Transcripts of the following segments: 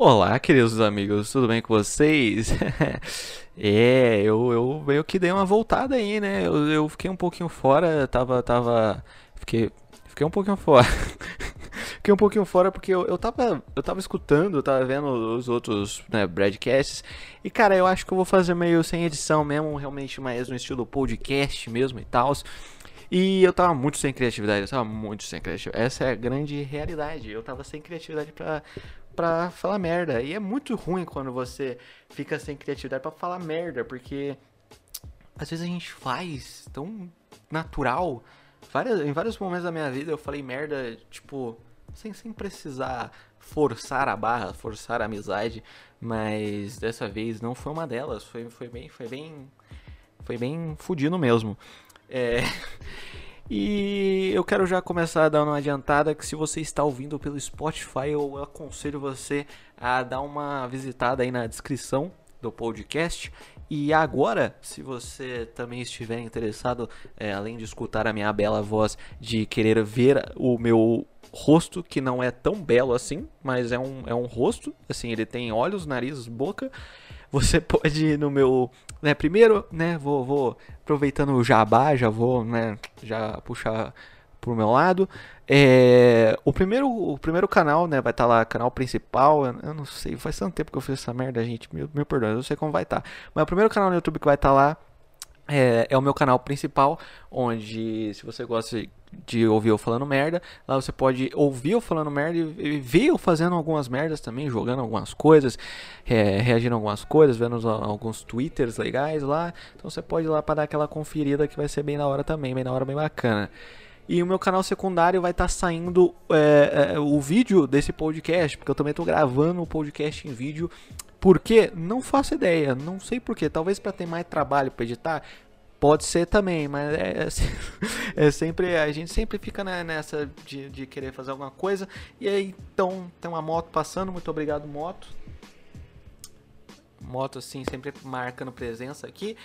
Olá, queridos amigos, tudo bem com vocês? é, eu, eu meio que dei uma voltada aí, né? Eu, eu fiquei um pouquinho fora, tava, tava, fiquei, fiquei um pouquinho fora. fiquei um pouquinho fora porque eu, eu tava, eu tava escutando, tava vendo os outros, né, broadcasts, e cara, eu acho que eu vou fazer meio sem edição mesmo, realmente mais no estilo podcast mesmo e tal. E eu tava muito sem criatividade, eu tava muito sem criatividade. Essa é a grande realidade. Eu tava sem criatividade pra, pra falar merda. E é muito ruim quando você fica sem criatividade para falar merda, porque às vezes a gente faz tão natural. Várias, em vários momentos da minha vida eu falei merda, tipo, sem, sem precisar forçar a barra, forçar a amizade, mas dessa vez não foi uma delas, foi, foi bem, foi bem, foi bem fudido mesmo. É... E eu quero já começar dar uma adiantada que se você está ouvindo pelo Spotify, eu aconselho você a dar uma visitada aí na descrição do podcast. E agora, se você também estiver interessado, é, além de escutar a minha bela voz, de querer ver o meu rosto, que não é tão belo assim, mas é um, é um rosto, assim, ele tem olhos, nariz, boca você pode ir no meu. Né, primeiro, né, vou, vou aproveitando o jabá, já vou, né, já puxar pro meu lado. É, o, primeiro, o primeiro canal, né, vai estar tá lá, canal principal. Eu, eu, não sei, faz tanto tempo que eu fiz essa merda, gente. Me, me perdoe, eu não sei como vai estar. Tá. Mas o primeiro canal no YouTube que vai estar tá lá é, é, o meu canal principal, onde se você gosta de ouvir eu falando merda, lá você pode ouvir eu falando merda e ver eu fazendo algumas merdas também, jogando algumas coisas, é, reagindo a algumas coisas, vendo alguns twitters legais lá. Então você pode ir lá para dar aquela conferida que vai ser bem da hora também, bem da hora, bem bacana. E o meu canal secundário vai estar tá saindo é, é, o vídeo desse podcast, porque eu também estou gravando o podcast em vídeo por quê? Não faço ideia, não sei por quê. Talvez para ter mais trabalho para editar, pode ser também, mas é, é, é, sempre a gente sempre fica nessa de, de querer fazer alguma coisa. E aí então tem uma moto passando, muito obrigado moto. Moto assim sempre marcando presença aqui.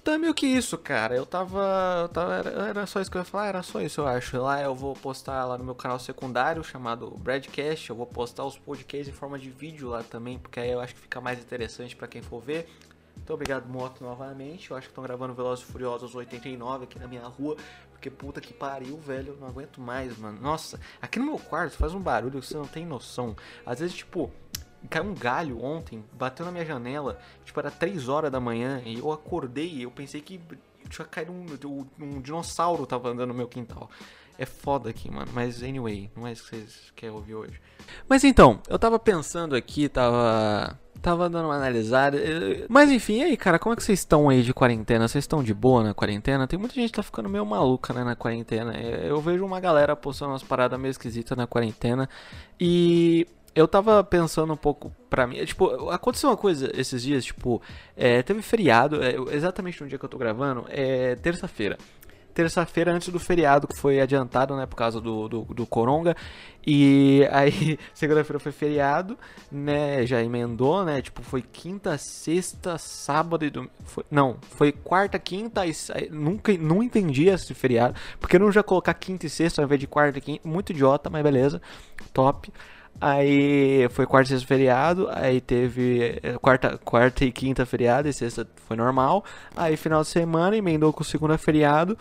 Então é meio que isso, cara. Eu tava. Eu tava era, era, só isso que eu ia falar, era só isso, eu acho. Lá eu vou postar lá no meu canal secundário chamado Bradcast. Eu vou postar os podcasts em forma de vídeo lá também, porque aí eu acho que fica mais interessante para quem for ver. Muito obrigado, Moto, novamente. Eu acho que estão gravando Velozes e Furiosos 89 aqui na minha rua. Porque puta que pariu, velho. Não aguento mais, mano. Nossa, aqui no meu quarto faz um barulho que você não tem noção. Às vezes, tipo, caiu um galho ontem, bateu na minha janela, tipo, era 3 horas da manhã, e eu acordei e eu pensei que tinha caído um, um dinossauro tava andando no meu quintal. É foda aqui, mano. Mas anyway, não é isso que vocês querem ouvir hoje. Mas então, eu tava pensando aqui, tava. Tava dando uma analisada. Mas enfim, e aí, cara, como é que vocês estão aí de quarentena? Vocês estão de boa na quarentena? Tem muita gente que tá ficando meio maluca, né, na quarentena. Eu vejo uma galera postando umas paradas meio esquisitas na quarentena. E eu tava pensando um pouco pra mim. Tipo, aconteceu uma coisa esses dias, tipo, é, teve feriado, é, exatamente no dia que eu tô gravando, é terça-feira. Terça-feira antes do feriado, que foi adiantado, né, por causa do, do, do Coronga. E aí, segunda-feira foi feriado, né, já emendou, né, tipo, foi quinta, sexta, sábado e domingo. Foi, não, foi quarta, quinta e. Nunca, não entendi esse feriado, porque não já colocar quinta e sexta ao invés de quarta e quinta. Muito idiota, mas beleza, top. Aí foi quarta e sexta feriado, aí teve eh, quarta, quarta e quinta feriado, e sexta foi normal. Aí final de semana emendou com segunda feriado.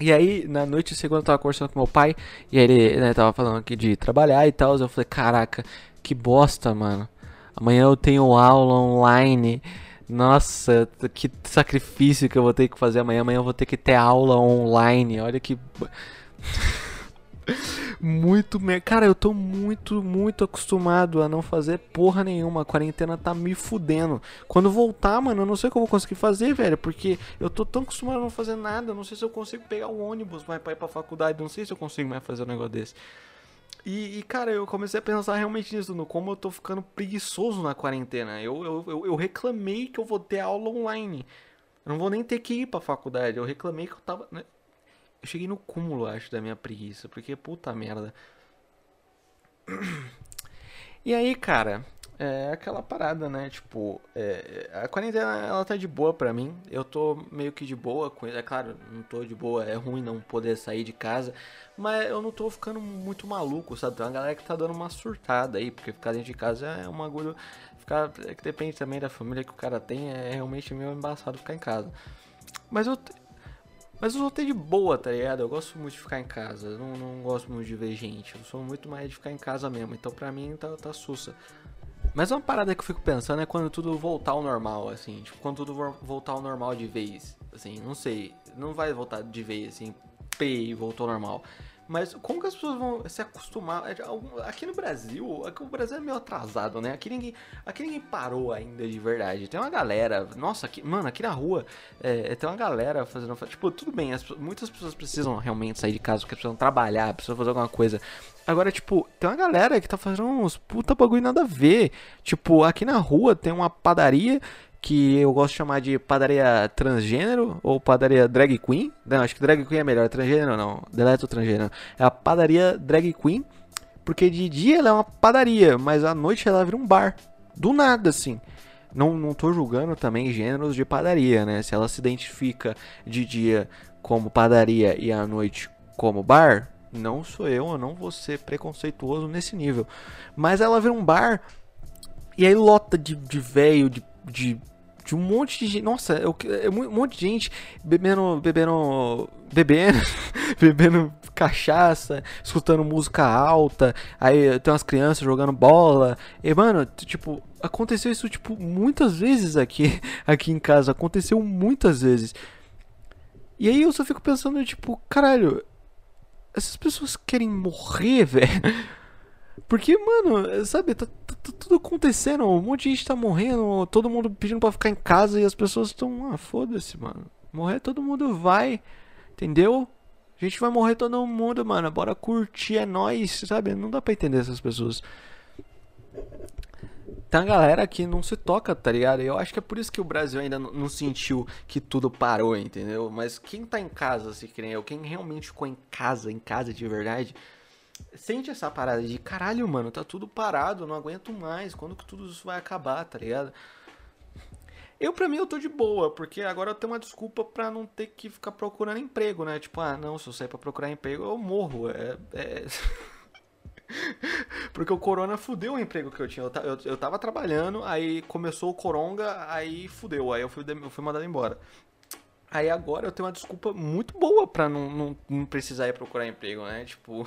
E aí, na noite de segunda eu tava conversando com meu pai, e aí ele né, tava falando aqui de trabalhar e tal. Eu falei, caraca, que bosta, mano. Amanhã eu tenho aula online. Nossa, que sacrifício que eu vou ter que fazer amanhã. Amanhã eu vou ter que ter aula online. Olha que. muito. Cara, eu tô muito, muito acostumado a não fazer porra nenhuma. A quarentena tá me fudendo. Quando voltar, mano, eu não sei o que eu vou conseguir fazer, velho. Porque eu tô tão acostumado a não fazer nada. não sei se eu consigo pegar o ônibus mais pra ir pra faculdade. Não sei se eu consigo mais fazer um negócio desse. E, e, cara, eu comecei a pensar realmente nisso, no como eu tô ficando preguiçoso na quarentena. Eu, eu, eu, eu reclamei que eu vou ter aula online. Eu não vou nem ter que ir pra faculdade. Eu reclamei que eu tava. Né? Eu cheguei no cúmulo, acho, da minha preguiça. Porque, puta merda. E aí, cara, é aquela parada, né? Tipo, é, a quarentena ela tá de boa pra mim. Eu tô meio que de boa com. É claro, não tô de boa, é ruim não poder sair de casa. Mas eu não tô ficando muito maluco, sabe? Tem uma galera que tá dando uma surtada aí, porque ficar dentro de casa é um bagulho. Ficar, é que depende também da família que o cara tem, é realmente meio embaçado ficar em casa. Mas eu, mas eu sou até de boa, tá ligado? Eu gosto muito de ficar em casa. Eu não, não gosto muito de ver gente. Eu sou muito mais de ficar em casa mesmo. Então pra mim tá, tá sussa. Mas uma parada que eu fico pensando é quando tudo voltar ao normal, assim. Tipo, quando tudo voltar ao normal de vez. Assim, não sei. Não vai voltar de vez, assim. P voltou ao normal. Mas como que as pessoas vão se acostumar? É, aqui no Brasil, aqui o Brasil é meio atrasado, né? Aqui ninguém, aqui ninguém parou ainda de verdade. Tem uma galera, nossa, aqui, mano, aqui na rua é, tem uma galera fazendo. Tipo, tudo bem, as, muitas pessoas precisam realmente sair de casa porque precisam trabalhar, precisam fazer alguma coisa. Agora, tipo, tem uma galera que tá fazendo uns puta bagulho nada a ver. Tipo, aqui na rua tem uma padaria que eu gosto de chamar de padaria transgênero ou padaria drag queen. Não, acho que drag queen é melhor, transgênero não, deleto transgênero. É a padaria drag queen, porque de dia ela é uma padaria, mas à noite ela vira um bar. Do nada, assim. Não, não tô julgando também gêneros de padaria, né? Se ela se identifica de dia como padaria e à noite como bar, não sou eu, eu não vou ser preconceituoso nesse nível. Mas ela vira um bar e aí lota de, de velho, de, de de um monte de gente. Nossa, eu, é um monte de gente bebendo. bebendo. bebendo. bebendo cachaça, escutando música alta. Aí tem umas crianças jogando bola. E, mano, tipo, aconteceu isso, tipo, muitas vezes aqui, aqui em casa. Aconteceu muitas vezes. E aí eu só fico pensando, tipo, caralho, essas pessoas querem morrer, velho. Porque, mano, sabe, tá, tá, tá, tudo acontecendo, um monte de gente tá morrendo, todo mundo pedindo pra ficar em casa e as pessoas estão, ah, foda-se, mano. Morrer todo mundo vai, entendeu? A gente vai morrer todo mundo, mano. Bora curtir, é nóis, sabe? Não dá pra entender essas pessoas. Tem uma galera que não se toca, tá ligado? Eu acho que é por isso que o Brasil ainda não sentiu que tudo parou, entendeu? Mas quem tá em casa, se eu, quem realmente ficou em casa, em casa de verdade, sente essa parada de caralho, mano, tá tudo parado, não aguento mais. Quando que tudo isso vai acabar, tá ligado? Eu, pra mim, eu tô de boa, porque agora eu tenho uma desculpa pra não ter que ficar procurando emprego, né? Tipo, ah, não, se eu sair pra procurar emprego, eu morro. É. é... porque o corona fudeu o emprego que eu tinha. Eu, eu, eu tava trabalhando, aí começou o coronga, aí fudeu. Aí eu fui, eu fui mandado embora. Aí agora eu tenho uma desculpa muito boa pra não, não, não precisar ir procurar emprego, né? Tipo.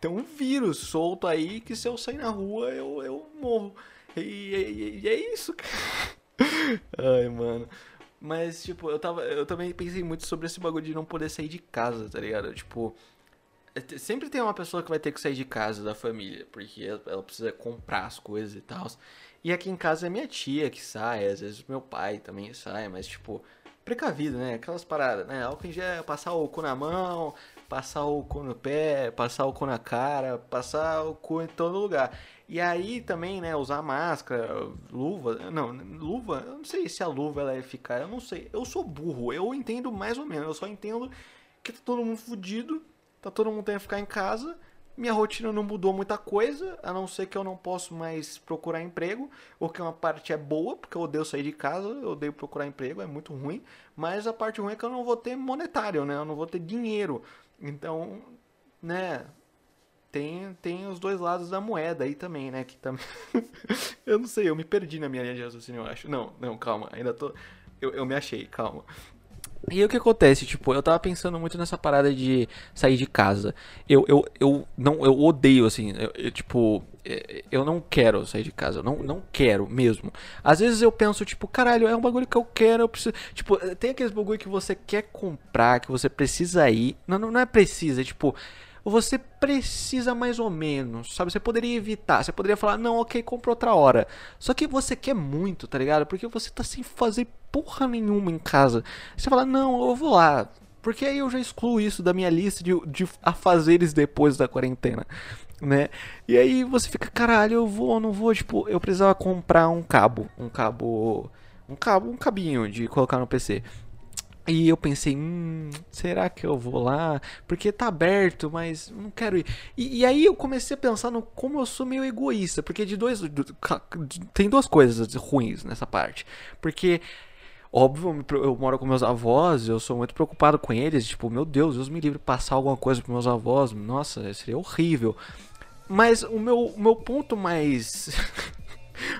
Tem um vírus solto aí que se eu sair na rua eu, eu morro. E, e, e é isso, cara. Ai, mano. Mas, tipo, eu tava. Eu também pensei muito sobre esse bagulho de não poder sair de casa, tá ligado? Tipo. É, sempre tem uma pessoa que vai ter que sair de casa da família, porque ela precisa comprar as coisas e tal. E aqui em casa é minha tia que sai, às vezes meu pai também sai, mas tipo, precavido, né? Aquelas paradas, né? Álcool em gel, passar o cu na mão, passar o cu no pé, passar o cu na cara, passar o cu em todo lugar. E aí também, né, usar máscara, luva, não, luva, eu não sei se a luva ela é eficaz, eu não sei. Eu sou burro, eu entendo mais ou menos, eu só entendo que tá todo mundo fudido, tá todo mundo tendo que ficar em casa. Minha rotina não mudou muita coisa, a não ser que eu não posso mais procurar emprego, o que uma parte é boa, porque eu odeio sair de casa, eu odeio procurar emprego, é muito ruim, mas a parte ruim é que eu não vou ter monetário, né? Eu não vou ter dinheiro. Então, né, tem, tem os dois lados da moeda aí também, né? Que também. eu não sei, eu me perdi na minha linha de raciocínio, eu acho. Não, não, calma, ainda tô. Eu, eu me achei, calma. E aí o que acontece? Tipo, eu tava pensando muito nessa parada de sair de casa. Eu, eu, eu não eu odeio, assim, eu, eu, tipo, é, eu não quero sair de casa. Eu não, não quero mesmo. Às vezes eu penso, tipo, caralho, é um bagulho que eu quero, eu preciso. Tipo, tem aqueles bagulho que você quer comprar, que você precisa ir. Não, não, não é precisa, é tipo você precisa mais ou menos, sabe? Você poderia evitar, você poderia falar, não, ok, compra outra hora. Só que você quer muito, tá ligado? Porque você tá sem fazer porra nenhuma em casa. Você fala, não, eu vou lá. Porque aí eu já excluo isso da minha lista de, de afazeres depois da quarentena, né? E aí você fica, caralho, eu vou, não vou, tipo, eu precisava comprar um cabo, um cabo, um cabo, um cabinho de colocar no PC. E eu pensei, hum, será que eu vou lá? Porque tá aberto, mas não quero ir. E, e, aí eu comecei a pensar no como eu sou meio egoísta. Porque de dois. Tem duas coisas ruins nessa parte. Porque. Óbvio, eu moro com meus avós, eu sou muito preocupado com eles. Tipo, meu Deus, Deus me livre passar alguma coisa pros meus avós. Nossa, seria horrível. Mas o meu, o meu ponto mais.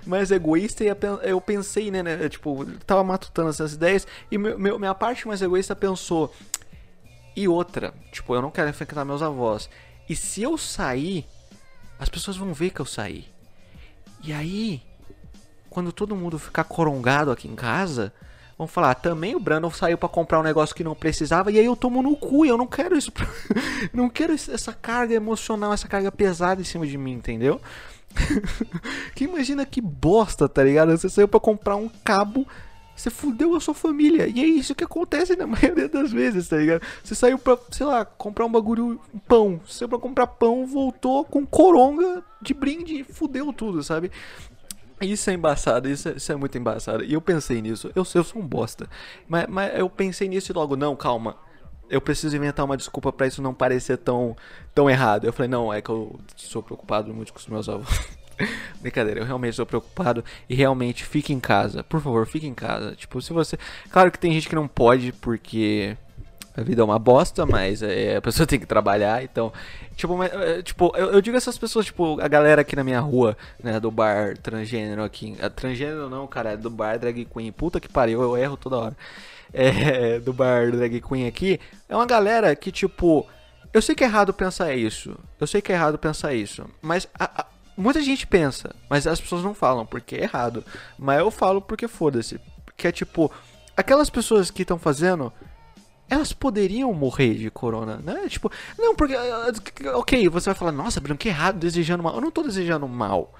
mais egoísta e eu pensei, né, né tipo, tava matutando essas ideias e meu, meu, minha parte mais egoísta pensou, e outra, tipo, eu não quero infectar meus avós. E se eu sair, as pessoas vão ver que eu saí. E aí, quando todo mundo ficar corongado aqui em casa, vão falar, ah, também o Brandon saiu para comprar um negócio que não precisava e aí eu tomo no cu, eu não quero isso, pra... não quero essa carga emocional, essa carga pesada em cima de mim, entendeu? Que imagina que bosta, tá ligado? Você saiu para comprar um cabo, você fudeu a sua família. E é isso que acontece na maioria das vezes, tá ligado? Você saiu pra, sei lá, comprar um bagulho, um pão. Você saiu pra comprar pão, voltou com coronga de brinde fudeu tudo, sabe? Isso é embaçado, isso é, isso é, muito embaçado. E eu pensei nisso, eu, eu sou um bosta. Mas, mas eu pensei nisso e logo, não, calma eu preciso inventar uma desculpa para isso não parecer tão, tão errado. Eu falei, não, é que eu sou preocupado muito com os meus avós. Brincadeira, eu realmente sou preocupado e realmente fique em casa. Por favor, fique em casa. Tipo, se você. Claro que tem gente que não pode porque a vida é uma bosta, mas é, a pessoa tem que trabalhar, então. Tipo, mas, é, tipo eu, eu, digo essas pessoas, tipo, a galera aqui na minha rua, né, do bar transgênero aqui. transgênero não, cara, é do bar drag queen. Puta que pariu, eu erro toda hora é, do bar drag queen aqui, é uma galera que, tipo, eu sei que é errado pensar isso. Eu sei que é errado pensar isso. Mas a, a, muita gente pensa, mas as pessoas não falam porque é errado. Mas eu falo porque foda-se. Que é tipo, aquelas pessoas que estão fazendo elas poderiam morrer de corona, né? Tipo, não, porque. Ok, você vai falar, nossa, Bruno, que errado, desejando mal. Eu não tô desejando mal.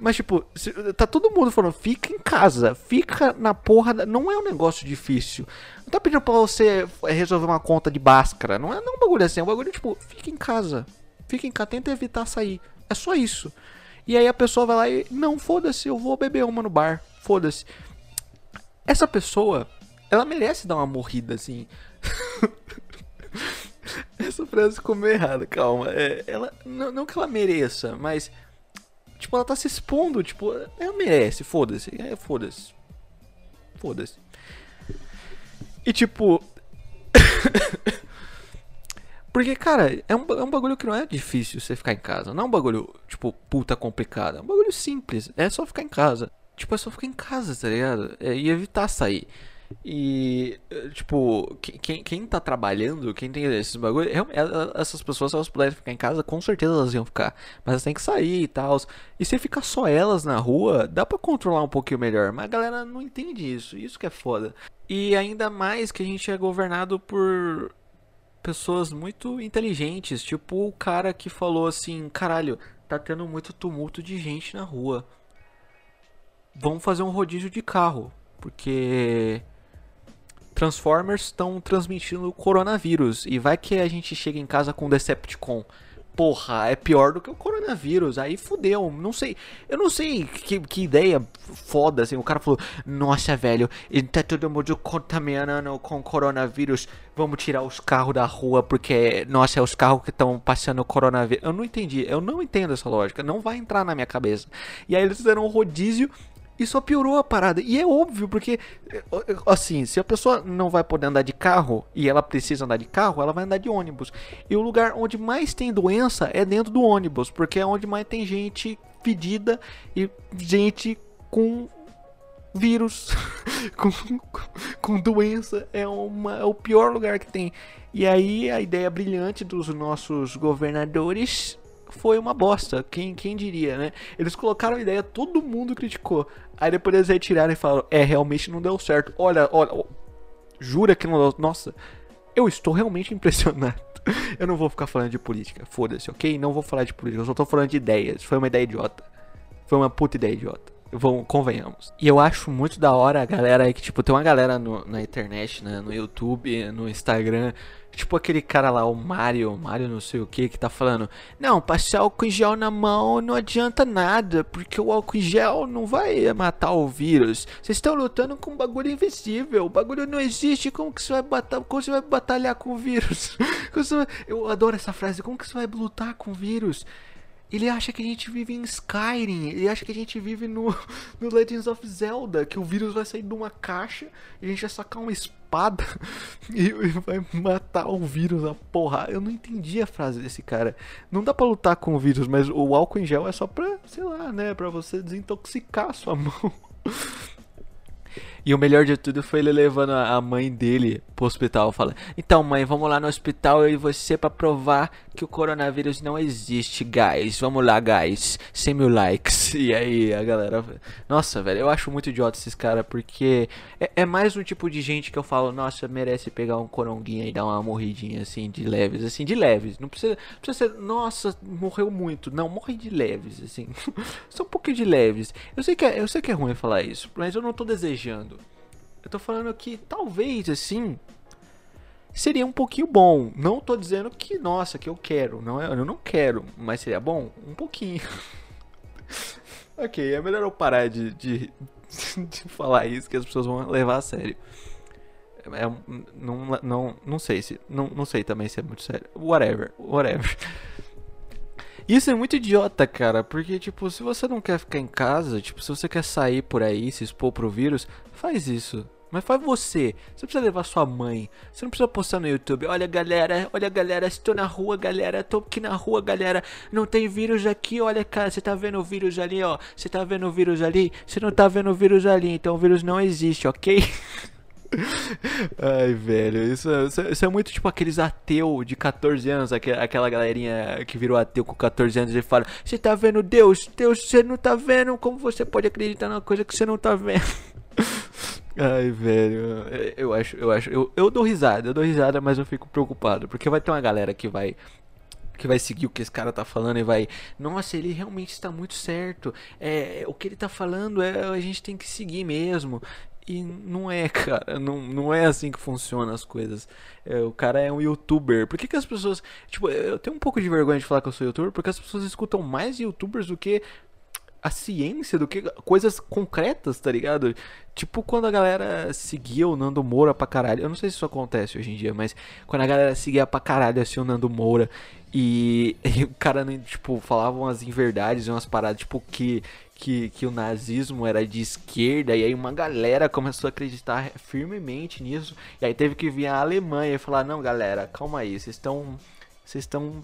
Mas, tipo, tá todo mundo falando, fica em casa, fica na porra. Da... Não é um negócio difícil. Não tá pedindo pra você resolver uma conta de báscara. Não é, não é um bagulho assim, é um bagulho tipo, fica em casa. Fica em casa, tenta evitar sair. É só isso. E aí a pessoa vai lá e, não, foda-se, eu vou beber uma no bar. Foda-se. Essa pessoa, ela merece dar uma morrida assim. Essa frase ficou meio errada, calma. É, ela, não, não que ela mereça, mas Tipo, ela tá se expondo, tipo, ela merece, foda-se, é, foda-se. Foda-se. E tipo. Porque, cara, é um, é um bagulho que não é difícil você ficar em casa. Não é um bagulho, tipo, puta complicado. É um bagulho simples. É só ficar em casa. Tipo, é só ficar em casa, tá ligado? É, e evitar sair. E, tipo, quem, quem tá trabalhando, quem tem esses bagulho, essas pessoas, se elas puderem ficar em casa, com certeza elas iam ficar. Mas elas têm que sair e tal. E se ficar só elas na rua, dá pra controlar um pouquinho melhor. Mas a galera não entende isso. Isso que é foda. E ainda mais que a gente é governado por pessoas muito inteligentes. Tipo o cara que falou assim: caralho, tá tendo muito tumulto de gente na rua. Vamos fazer um rodízio de carro. Porque Transformers estão transmitindo coronavírus. E vai que a gente chega em casa com Decepticon. Porra, é pior do que o coronavírus. Aí fudeu. Não sei. Eu não sei que, que ideia foda, assim. O cara falou: Nossa, velho, tá todo mundo contaminando com coronavírus. Vamos tirar os carros da rua porque, nossa, é os carros que estão passando coronavírus. Eu não entendi. Eu não entendo essa lógica. Não vai entrar na minha cabeça. E aí eles fizeram um rodízio e só piorou a parada. E é óbvio, porque, assim, se a pessoa não vai poder andar de carro e ela precisa andar de carro, ela vai andar de ônibus. E o lugar onde mais tem doença é dentro do ônibus, porque é onde mais tem gente fedida e gente com vírus, com, com doença. É, uma, é o pior lugar que tem. E aí a ideia brilhante dos nossos governadores foi uma bosta. Quem, quem diria, né? Eles colocaram a ideia, todo mundo criticou. Aí depois eles retiraram e falaram: É, realmente não deu certo. Olha, olha, jura que não deu. Nossa, eu estou realmente impressionado. Eu não vou ficar falando de política, foda-se, ok? Não vou falar de política, eu só tô falando de ideias. Foi uma ideia idiota. Foi uma puta ideia idiota. Vamos, convenhamos. E eu acho muito da hora a galera aí que, tipo, tem uma galera no, na internet, né, no YouTube, no Instagram, tipo aquele cara lá, o Mario, Mario não sei o que, que tá falando, não, passar álcool em gel na mão não adianta nada, porque o álcool em gel não vai matar o vírus. Vocês estão lutando com um bagulho invisível, o bagulho não existe, como que você vai batalhar, como você vai batalhar com o vírus? Eu adoro essa frase, como que você vai lutar com o vírus? Ele acha que a gente vive em Skyrim, ele acha que a gente vive no, no Legends of Zelda, que o vírus vai sair de uma caixa e a gente vai sacar uma espada e, e vai matar o vírus a porra. Eu não entendi a frase desse cara. Não dá para lutar com o vírus, mas o álcool em gel é só pra, sei lá, né, pra você desintoxicar a sua mão. E o melhor de tudo foi ele levando a mãe dele pro hospital. Fala: Então, mãe, vamos lá no hospital eu e você para provar que o coronavírus não existe, guys. Vamos lá, guys. 100 mil likes. E aí, a galera. Nossa, velho, eu acho muito idiota esses caras porque é, é, mais um tipo de gente que eu falo: Nossa, merece pegar um coronguinho e dar uma morridinha assim, de leves. Assim, de leves. Não precisa, precisa ser, nossa, morreu muito. Não, morre de leves, assim. Só um pouquinho de leves. Eu sei, que é, eu sei que é ruim falar isso, mas eu não tô desejando. Eu tô falando que talvez assim seria um pouquinho bom. Não tô dizendo que, nossa, que eu quero. Não, eu não quero, mas seria bom? Um pouquinho. ok, é melhor eu parar de, de, de, falar isso que as pessoas vão levar a sério. É, não, não, não sei se. Não, não sei também se é muito sério. Whatever, whatever. Isso é muito idiota, cara, porque, tipo, se você não quer ficar em casa, tipo, se você quer sair por aí, se expor pro vírus, faz isso. Mas faz você. Você precisa levar sua mãe. Você não precisa postar no YouTube. Olha, galera. Olha, galera. Estou na rua, galera. Estou aqui na rua, galera. Não tem vírus aqui. Olha, cara. Você tá vendo o vírus ali, ó. Você tá vendo o vírus ali? Você não tá vendo o vírus ali. Então o vírus não existe, ok? Ai, velho, isso, isso, isso, é muito tipo aqueles ateu de 14 anos, aquela galerinha que virou ateu com 14 anos e fala: Você tá vendo Deus? Deus, você não tá vendo? Como você pode acreditar numa coisa que você não tá vendo? Ai, velho, eu acho, eu acho, eu, eu dou risada, eu dou risada, mas eu fico preocupado, porque vai ter uma galera que vai que vai seguir o que esse cara tá falando e vai, nossa, ele realmente está muito certo. É, o que ele tá falando é a gente tem que seguir mesmo. E não é, cara, não, não é assim que funcionam as coisas. É, o cara é um youtuber. Por que, que as pessoas. Tipo, eu tenho um pouco de vergonha de falar que eu sou youtuber, porque as pessoas escutam mais youtubers do que a ciência do que coisas concretas, tá ligado? Tipo quando a galera seguia o Nando Moura pra caralho. Eu não sei se isso acontece hoje em dia, mas quando a galera seguia pra caralho assim o Nando Moura e, e o cara, tipo, falava umas inverdades umas paradas, tipo, que, que, que o nazismo era de esquerda, e aí uma galera começou a acreditar firmemente nisso, e aí teve que vir a Alemanha e falar, não, galera, calma aí, vocês estão. Vocês estão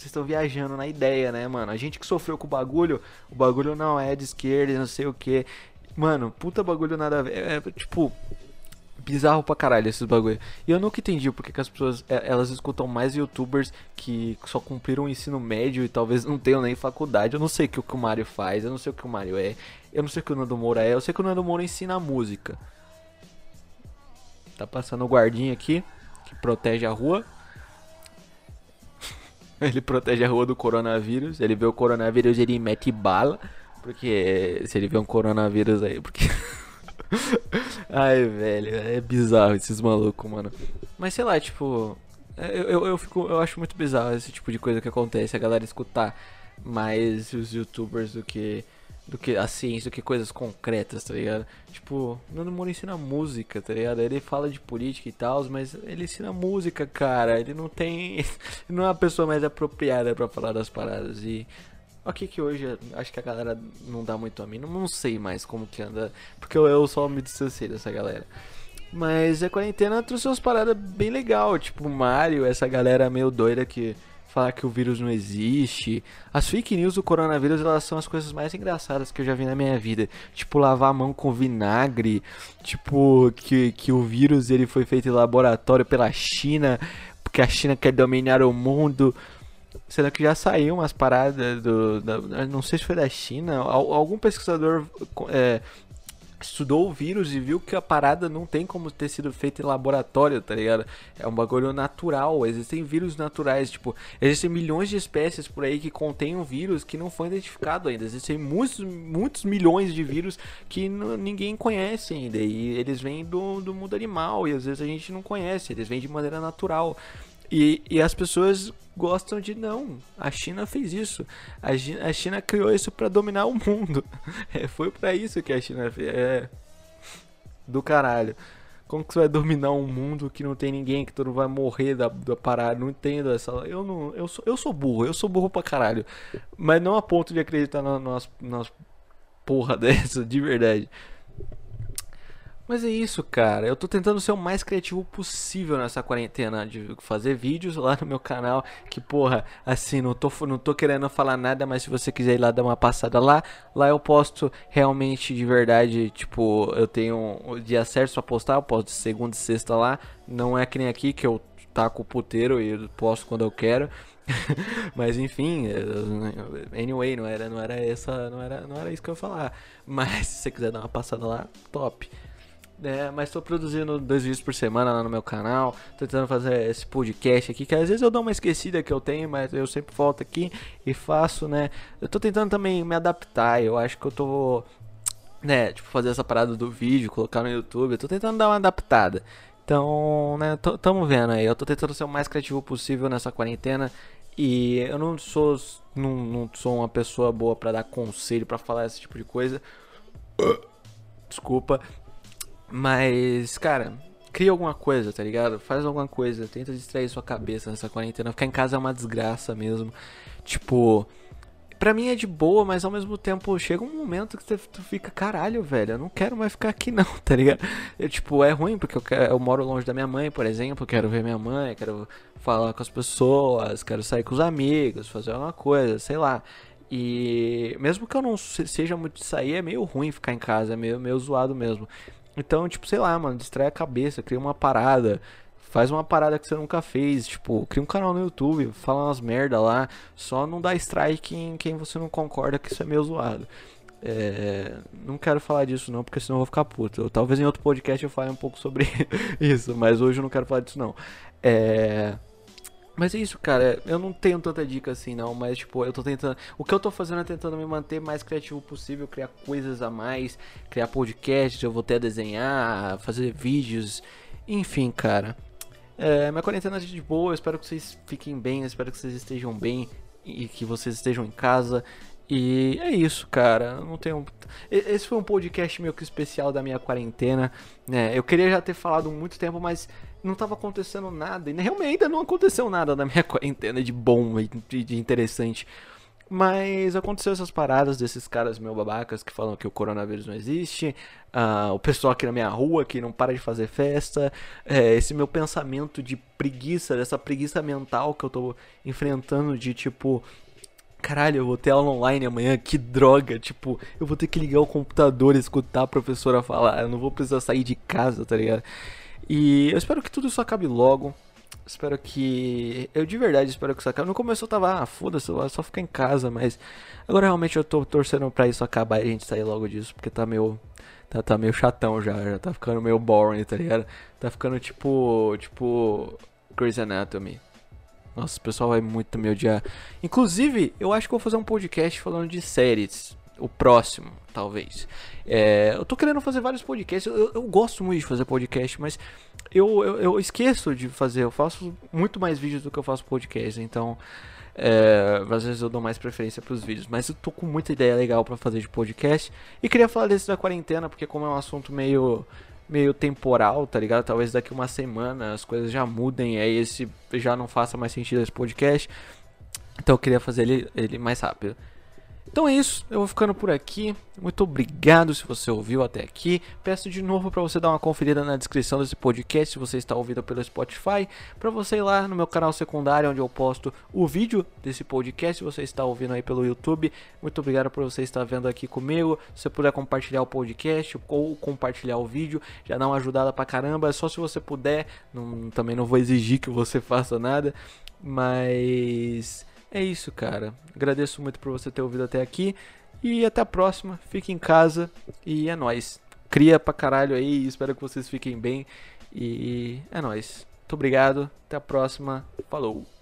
vocês estão viajando na ideia, né, mano? A gente que sofreu com o bagulho, o bagulho não é de esquerda, não sei o que. Mano, puta bagulho nada a ver. É, é, tipo, bizarro pra caralho esses bagulho. E eu nunca entendi porque que as pessoas é, elas escutam mais youtubers que só cumpriram o ensino médio e talvez não tenham nem faculdade. Eu não sei o que o Mario faz, eu não sei o que o Mario é, eu não sei o que o Nando Moura é, eu sei que o Nando Moura ensina música. Tá passando o guardinha aqui que protege a rua. ele protege a rua do coronavírus. Ele vê o coronavírus, ele mete bala. Porque se ele vê um coronavírus aí, porque. Ai, velho, é bizarro esses malucos, mano. Mas sei lá, tipo. Eu, eu, eu, fico, eu acho muito bizarro esse tipo de coisa que acontece. A galera escutar mais os youtubers do que do que a ciência, do que coisas concretas, tá ligado? Tipo, Nando Moura ensina música, tá ligado? Ele fala de política e tal, mas ele ensina música, cara. Ele não tem. Não é a pessoa mais apropriada para falar das paradas. E. Ok, que hoje acho que a galera não dá muito a mim. Não, não sei mais como que anda. Porque eu, eu só me distanciei dessa galera. Mas a quarentena trouxe umas paradas bem legal. Tipo, Mario, essa galera meio doida que falar que o vírus não existe. As fake news do coronavírus, elas são as coisas mais engraçadas que eu já vi na minha vida. Tipo, lavar a mão com vinagre, tipo, que, que o vírus ele foi feito em laboratório pela China, porque a China quer dominar o mundo. Sendo que já saiu umas paradas do. Da, não sei se foi da China. Algum pesquisador é, estudou o vírus e viu que a parada não tem como ter sido feita em laboratório, tá ligado? É um bagulho natural, existem vírus naturais, tipo, existem milhões de espécies por aí que contêm um vírus que não foi identificado ainda. Existem muitos, muitos milhões de vírus que ninguém conhece ainda e eles vêm do, do mundo animal e às vezes a gente não conhece, eles vêm de maneira natural. E, e as pessoas gostam de não. A China fez isso. A China, a China criou isso para dominar o mundo. É, foi para isso que a China fez. É. Do caralho. Como que você vai dominar um mundo que não tem ninguém, que todo vai morrer da, da parada? Não entendo essa. Eu não. Eu sou, eu sou burro, eu sou burro pra caralho. Mas não a ponto de acreditar nas, nas porra dessa, de verdade. Mas é isso, cara. Eu tô tentando ser o mais criativo possível nessa quarentena de fazer vídeos lá no meu canal. Que, porra, assim, não tô, não tô querendo falar nada, mas se você quiser ir lá dar uma passada lá, lá eu posto realmente de verdade. Tipo, eu tenho o dia certo pra postar, eu posto de segunda e sexta lá. Não é que nem aqui que eu taco o puteiro e posto quando eu quero. mas enfim, anyway, não era, não era essa, não era, não era isso que eu ia falar. Mas se você quiser dar uma passada lá, top né? Mas tô produzindo dois vídeos por semana lá no meu canal, tentando fazer esse podcast aqui, que às vezes eu dou uma esquecida que eu tenho, mas eu sempre volto aqui e faço, né? Eu tô tentando também me adaptar, eu acho que eu tô, né, tipo, fazer essa parada do vídeo, colocar no YouTube, eu tô tentando dar uma adaptada. Então, né, tamo vendo aí, eu tô tentando ser o mais criativo possível nessa quarentena. E eu não sou, não, não sou uma pessoa boa para dar conselho, para falar esse tipo de coisa. Desculpa, mas, cara, cria alguma coisa, tá ligado? Faz alguma coisa, tenta distrair sua cabeça nessa quarentena. Ficar em casa é uma desgraça mesmo. Tipo, pra mim é de boa, mas ao mesmo tempo chega um momento que tu fica, caralho, velho, eu não quero mais ficar aqui não, tá ligado? Eu, tipo, é ruim porque eu, quero, eu moro longe da minha mãe, por exemplo, quero ver minha mãe, quero falar com as pessoas, quero sair com os amigos, fazer alguma coisa, sei lá. E mesmo que eu não seja muito de sair, é meio ruim ficar em casa, é meio, meio zoado mesmo. Então, tipo, sei lá, mano, distrai a cabeça, cria uma parada. Faz uma parada que você nunca fez, tipo, cria um canal no YouTube, fala umas merda lá, só não dá strike em quem você não concorda que isso é meio zoado. É, não quero falar disso não, porque senão eu vou ficar puto. talvez em outro podcast eu fale um pouco sobre isso, mas hoje eu não quero falar disso não. É, mas é isso, cara. Eu não tenho tanta dica assim, não. Mas, tipo, eu tô tentando. O que eu tô fazendo é tentando me manter mais criativo possível, criar coisas a mais, criar podcasts, eu vou até desenhar, fazer vídeos. Enfim, cara. É, minha quarentena é de boa. Eu espero que vocês fiquem bem. Eu espero que vocês estejam bem e que vocês estejam em casa. E é isso, cara. Não tenho. Esse foi um podcast meio que especial da minha quarentena. Né? Eu queria já ter falado muito tempo, mas não estava acontecendo nada. E realmente ainda não aconteceu nada na minha quarentena de bom e de interessante. Mas aconteceu essas paradas desses caras meio babacas que falam que o coronavírus não existe, uh, o pessoal aqui na minha rua que não para de fazer festa, é, esse meu pensamento de preguiça, dessa preguiça mental que eu tô enfrentando de tipo, caralho, eu vou ter aula online amanhã, que droga, tipo, eu vou ter que ligar o computador e escutar a professora falar, eu não vou precisar sair de casa, tá ligado? E eu espero que tudo isso acabe logo. Espero que. Eu de verdade espero que isso acabe. No começo eu tava, ah, foda-se, só ficar em casa, mas agora realmente eu tô torcendo pra isso acabar e a gente sair logo disso, porque tá meio. Tá, tá meio chatão já, já tá ficando meio boring, tá ligado? Tá ficando tipo. Tipo. Grey's Anatomy. Nossa, o pessoal vai muito me odiar. Inclusive, eu acho que vou fazer um podcast falando de séries o próximo, talvez. É, eu tô querendo fazer vários podcasts. Eu, eu, gosto muito de fazer podcast, mas eu, eu, eu, esqueço de fazer. Eu faço muito mais vídeos do que eu faço podcast. Então, é, às vezes eu dou mais preferência para os vídeos. Mas eu tô com muita ideia legal para fazer de podcast. E queria falar desse da quarentena, porque como é um assunto meio meio temporal, tá ligado? Talvez daqui uma semana as coisas já mudem, aí esse já não faça mais sentido esse podcast. Então eu queria fazer ele, ele mais rápido. Então é isso, eu vou ficando por aqui. Muito obrigado se você ouviu até aqui. Peço de novo para você dar uma conferida na descrição desse podcast se você está ouvindo pelo Spotify, para você ir lá no meu canal secundário onde eu posto o vídeo desse podcast. Se você está ouvindo aí pelo YouTube, muito obrigado por você estar vendo aqui comigo. Se você puder compartilhar o podcast ou compartilhar o vídeo, já dá uma ajudada pra caramba. É só se você puder, não, também não vou exigir que você faça nada, mas é isso, cara. Agradeço muito por você ter ouvido até aqui. E até a próxima. Fique em casa e é nóis. Cria pra caralho aí. Espero que vocês fiquem bem. E é nóis. Muito obrigado. Até a próxima. Falou.